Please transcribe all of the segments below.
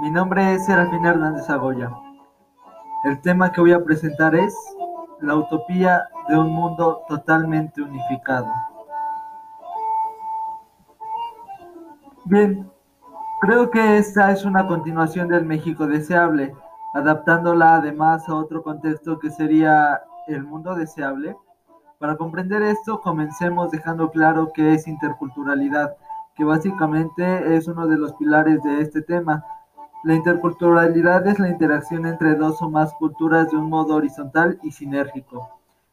Mi nombre es Serafín Hernández Agoya. El tema que voy a presentar es la utopía de un mundo totalmente unificado. Bien, creo que esta es una continuación del México deseable, adaptándola además a otro contexto que sería el mundo deseable. Para comprender esto, comencemos dejando claro qué es interculturalidad, básicamente es uno de los pilares de este tema. La interculturalidad es la interacción entre dos o más culturas de un modo horizontal y sinérgico.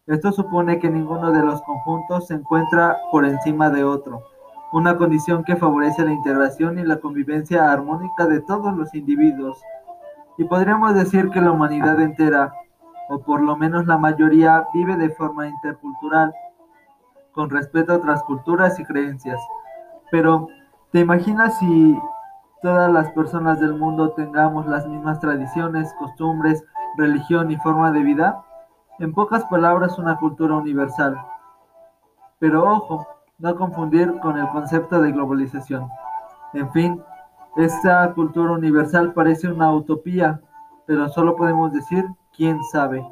Esto supone que ninguno de los conjuntos se encuentra por encima de otro, una condición que favorece la integración y la convivencia armónica de todos los individuos. Y podríamos decir que la humanidad entera o por lo menos la mayoría, vive de forma intercultural, con respeto a otras culturas y creencias. Pero, ¿te imaginas si todas las personas del mundo tengamos las mismas tradiciones, costumbres, religión y forma de vida? En pocas palabras, una cultura universal. Pero ojo, no confundir con el concepto de globalización. En fin, esta cultura universal parece una utopía, pero solo podemos decir quién sabe.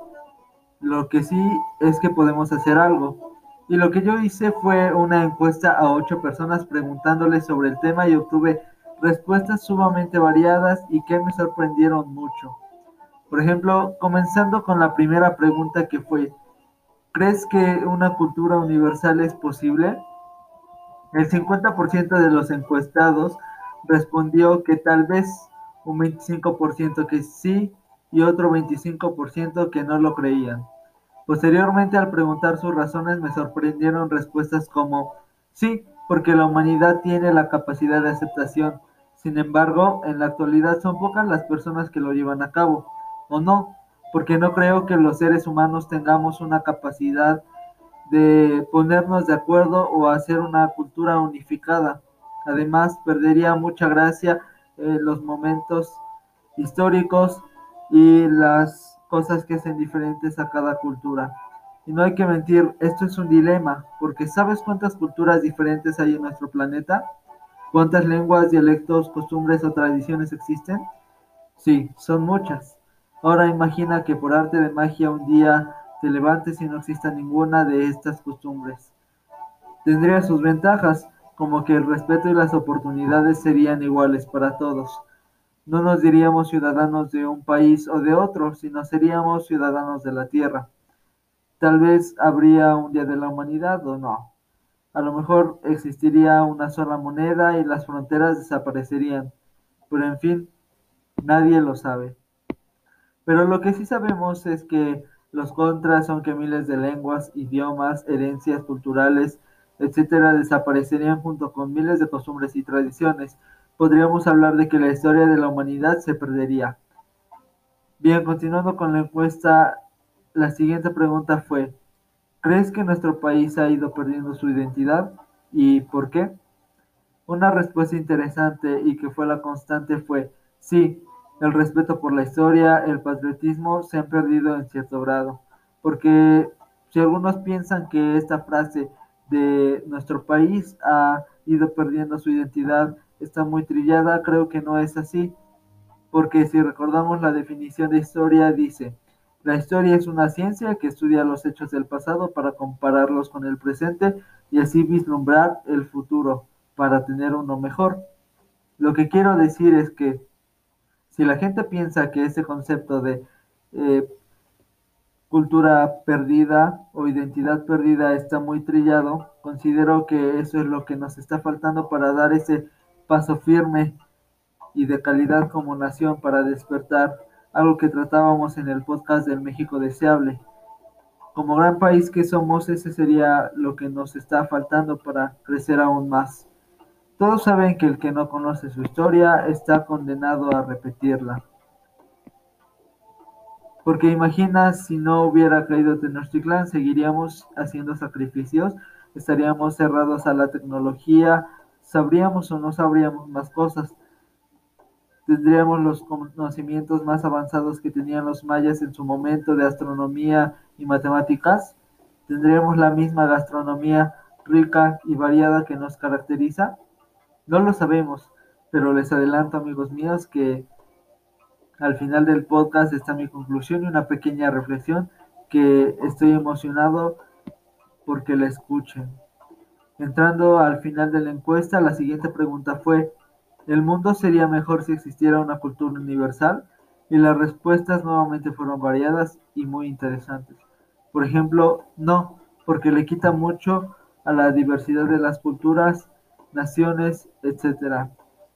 Lo que sí es que podemos hacer algo. Y lo que yo hice fue una encuesta a ocho personas preguntándoles sobre el tema y obtuve respuestas sumamente variadas y que me sorprendieron mucho. Por ejemplo, comenzando con la primera pregunta que fue, ¿crees que una cultura universal es posible? El 50% de los encuestados respondió que tal vez, un 25% que sí y otro 25% que no lo creían. Posteriormente, al preguntar sus razones, me sorprendieron respuestas como, sí, porque la humanidad tiene la capacidad de aceptación. Sin embargo, en la actualidad son pocas las personas que lo llevan a cabo. O no, porque no creo que los seres humanos tengamos una capacidad de ponernos de acuerdo o hacer una cultura unificada. Además, perdería mucha gracia en los momentos históricos y las cosas que hacen diferentes a cada cultura. Y no hay que mentir, esto es un dilema, porque ¿sabes cuántas culturas diferentes hay en nuestro planeta? ¿Cuántas lenguas, dialectos, costumbres o tradiciones existen? Sí, son muchas. Ahora imagina que por arte de magia un día te levantes y no exista ninguna de estas costumbres. Tendría sus ventajas, como que el respeto y las oportunidades serían iguales para todos no nos diríamos ciudadanos de un país o de otro, sino seríamos ciudadanos de la Tierra. Tal vez habría un Día de la Humanidad o no. A lo mejor existiría una sola moneda y las fronteras desaparecerían. Pero en fin, nadie lo sabe. Pero lo que sí sabemos es que los contras son que miles de lenguas, idiomas, herencias culturales, etcétera, desaparecerían junto con miles de costumbres y tradiciones, podríamos hablar de que la historia de la humanidad se perdería. Bien, continuando con la encuesta, la siguiente pregunta fue, ¿crees que nuestro país ha ido perdiendo su identidad? ¿Y por qué? Una respuesta interesante y que fue la constante fue, sí, el respeto por la historia, el patriotismo se han perdido en cierto grado, porque si algunos piensan que esta frase de nuestro país ha ido perdiendo su identidad está muy trillada, creo que no es así, porque si recordamos la definición de historia dice, la historia es una ciencia que estudia los hechos del pasado para compararlos con el presente y así vislumbrar el futuro para tener uno mejor. Lo que quiero decir es que si la gente piensa que ese concepto de eh, cultura perdida o identidad perdida está muy trillado, considero que eso es lo que nos está faltando para dar ese paso firme y de calidad como nación para despertar, algo que tratábamos en el podcast del México Deseable. Como gran país que somos, ese sería lo que nos está faltando para crecer aún más. Todos saben que el que no conoce su historia está condenado a repetirla. Porque imagina si no hubiera caído Tenochtitlan, seguiríamos haciendo sacrificios, estaríamos cerrados a la tecnología, sabríamos o no sabríamos más cosas. Tendríamos los conocimientos más avanzados que tenían los mayas en su momento de astronomía y matemáticas. Tendríamos la misma gastronomía rica y variada que nos caracteriza. No lo sabemos, pero les adelanto amigos míos que al final del podcast está mi conclusión y una pequeña reflexión que estoy emocionado porque la escuchen. Entrando al final de la encuesta, la siguiente pregunta fue, ¿el mundo sería mejor si existiera una cultura universal? Y las respuestas nuevamente fueron variadas y muy interesantes. Por ejemplo, no, porque le quita mucho a la diversidad de las culturas, naciones, etc.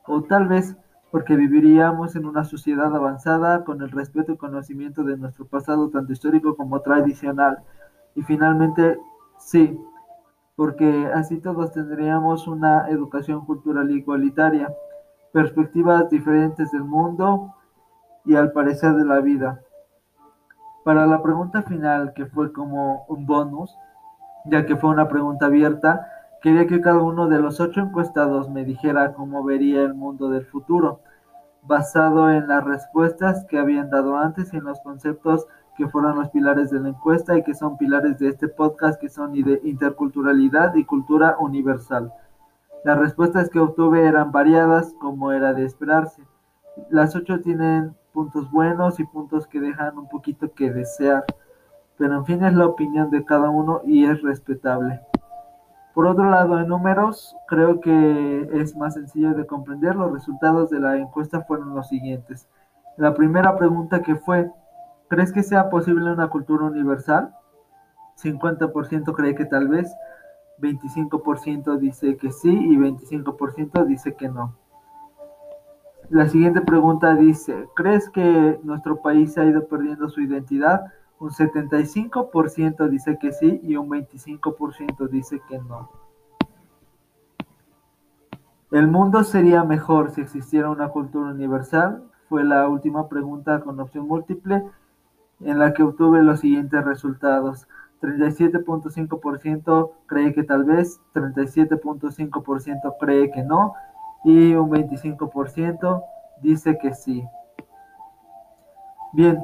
O tal vez porque viviríamos en una sociedad avanzada con el respeto y conocimiento de nuestro pasado, tanto histórico como tradicional. Y finalmente, sí, porque así todos tendríamos una educación cultural igualitaria, perspectivas diferentes del mundo y al parecer de la vida. Para la pregunta final, que fue como un bonus, ya que fue una pregunta abierta, Quería que cada uno de los ocho encuestados me dijera cómo vería el mundo del futuro, basado en las respuestas que habían dado antes y en los conceptos que fueron los pilares de la encuesta y que son pilares de este podcast, que son interculturalidad y cultura universal. Las respuestas que obtuve eran variadas, como era de esperarse. Las ocho tienen puntos buenos y puntos que dejan un poquito que desear, pero en fin es la opinión de cada uno y es respetable. Por otro lado, en números, creo que es más sencillo de comprender. Los resultados de la encuesta fueron los siguientes. La primera pregunta que fue, ¿crees que sea posible una cultura universal? 50% cree que tal vez, 25% dice que sí y 25% dice que no. La siguiente pregunta dice, ¿crees que nuestro país ha ido perdiendo su identidad? Un 75% dice que sí y un 25% dice que no. ¿El mundo sería mejor si existiera una cultura universal? Fue la última pregunta con opción múltiple en la que obtuve los siguientes resultados. 37.5% cree que tal vez, 37.5% cree que no y un 25% dice que sí. Bien,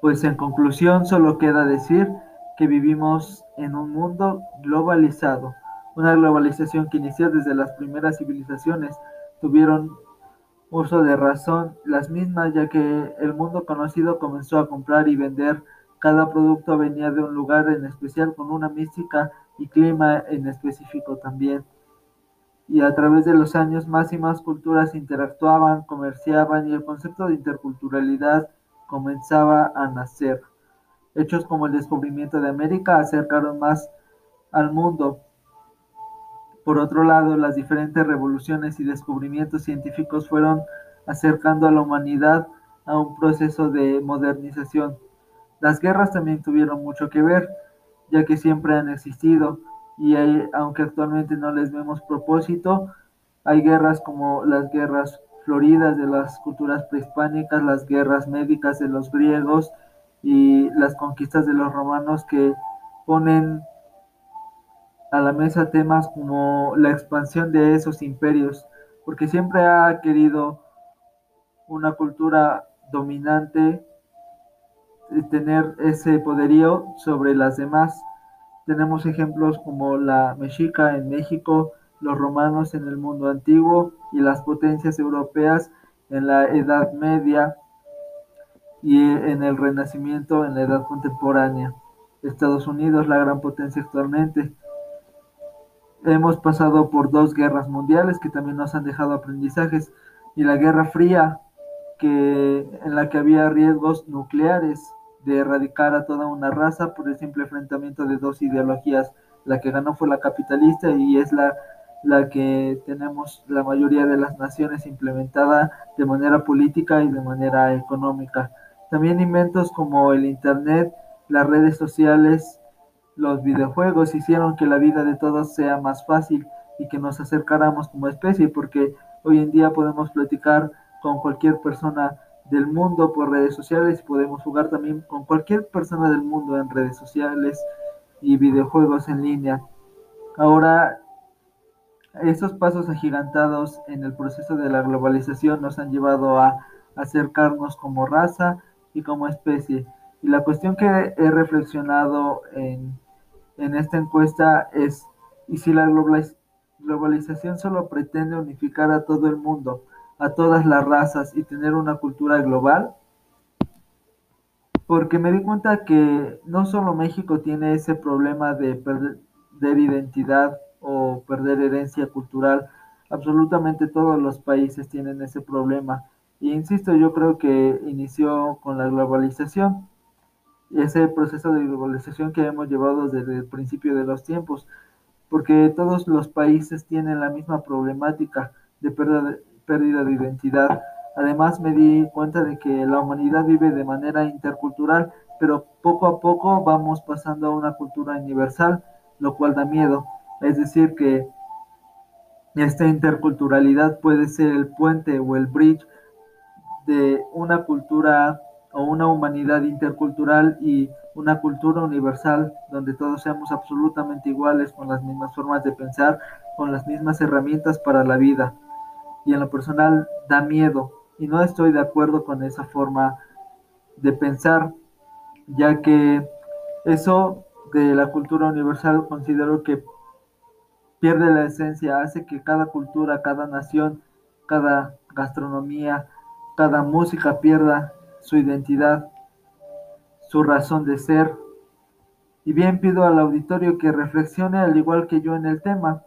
pues en conclusión solo queda decir que vivimos en un mundo globalizado, una globalización que inició desde las primeras civilizaciones, tuvieron uso de razón las mismas ya que el mundo conocido comenzó a comprar y vender, cada producto venía de un lugar en especial con una mística y clima en específico también. Y a través de los años más y más culturas interactuaban, comerciaban y el concepto de interculturalidad comenzaba a nacer. Hechos como el descubrimiento de América acercaron más al mundo. Por otro lado, las diferentes revoluciones y descubrimientos científicos fueron acercando a la humanidad a un proceso de modernización. Las guerras también tuvieron mucho que ver, ya que siempre han existido y aunque actualmente no les vemos propósito, hay guerras como las guerras floridas de las culturas prehispánicas, las guerras médicas de los griegos y las conquistas de los romanos que ponen a la mesa temas como la expansión de esos imperios, porque siempre ha querido una cultura dominante tener ese poderío sobre las demás. Tenemos ejemplos como la mexica en México, los romanos en el mundo antiguo y las potencias europeas en la Edad Media y en el Renacimiento en la Edad Contemporánea. Estados Unidos, la gran potencia actualmente. Hemos pasado por dos guerras mundiales que también nos han dejado aprendizajes y la Guerra Fría que en la que había riesgos nucleares de erradicar a toda una raza por el simple enfrentamiento de dos ideologías. La que ganó fue la capitalista y es la la que tenemos la mayoría de las naciones implementada de manera política y de manera económica. También inventos como el Internet, las redes sociales, los videojuegos hicieron que la vida de todos sea más fácil y que nos acercáramos como especie, porque hoy en día podemos platicar con cualquier persona del mundo por redes sociales, podemos jugar también con cualquier persona del mundo en redes sociales y videojuegos en línea. Ahora estos pasos agigantados en el proceso de la globalización nos han llevado a acercarnos como raza y como especie. Y la cuestión que he reflexionado en, en esta encuesta es, ¿y si la globalización solo pretende unificar a todo el mundo? a todas las razas y tener una cultura global? Porque me di cuenta que no solo México tiene ese problema de perder identidad o perder herencia cultural, absolutamente todos los países tienen ese problema. Y insisto, yo creo que inició con la globalización, ese proceso de globalización que hemos llevado desde el principio de los tiempos, porque todos los países tienen la misma problemática de pérdida de identidad. Además me di cuenta de que la humanidad vive de manera intercultural, pero poco a poco vamos pasando a una cultura universal, lo cual da miedo. Es decir, que esta interculturalidad puede ser el puente o el bridge de una cultura o una humanidad intercultural y una cultura universal donde todos seamos absolutamente iguales con las mismas formas de pensar, con las mismas herramientas para la vida. Y en lo personal da miedo y no estoy de acuerdo con esa forma de pensar, ya que eso de la cultura universal considero que pierde la esencia, hace que cada cultura, cada nación, cada gastronomía, cada música pierda su identidad, su razón de ser. Y bien pido al auditorio que reflexione al igual que yo en el tema.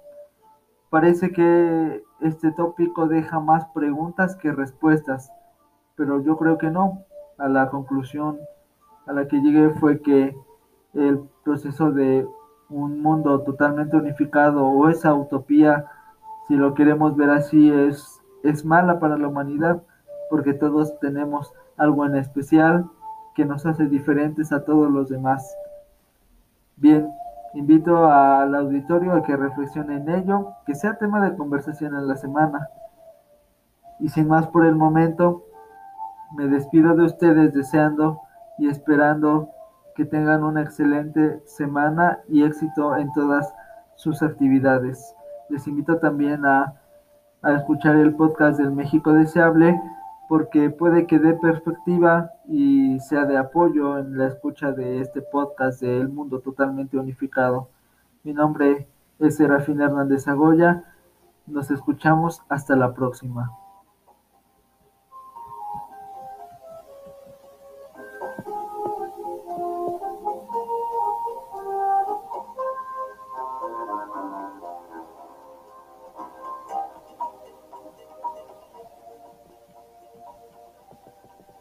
Parece que este tópico deja más preguntas que respuestas, pero yo creo que no. A la conclusión a la que llegué fue que el proceso de un mundo totalmente unificado o esa utopía, si lo queremos ver así, es, es mala para la humanidad porque todos tenemos algo en especial que nos hace diferentes a todos los demás. Bien, invito al auditorio a que reflexione en ello, que sea tema de conversación en la semana. Y sin más por el momento, me despido de ustedes deseando y esperando que tengan una excelente semana y éxito en todas sus actividades. Les invito también a, a escuchar el podcast del México Deseable porque puede que dé perspectiva y sea de apoyo en la escucha de este podcast de El Mundo Totalmente Unificado. Mi nombre es Serafín Hernández Agoya. Nos escuchamos hasta la próxima.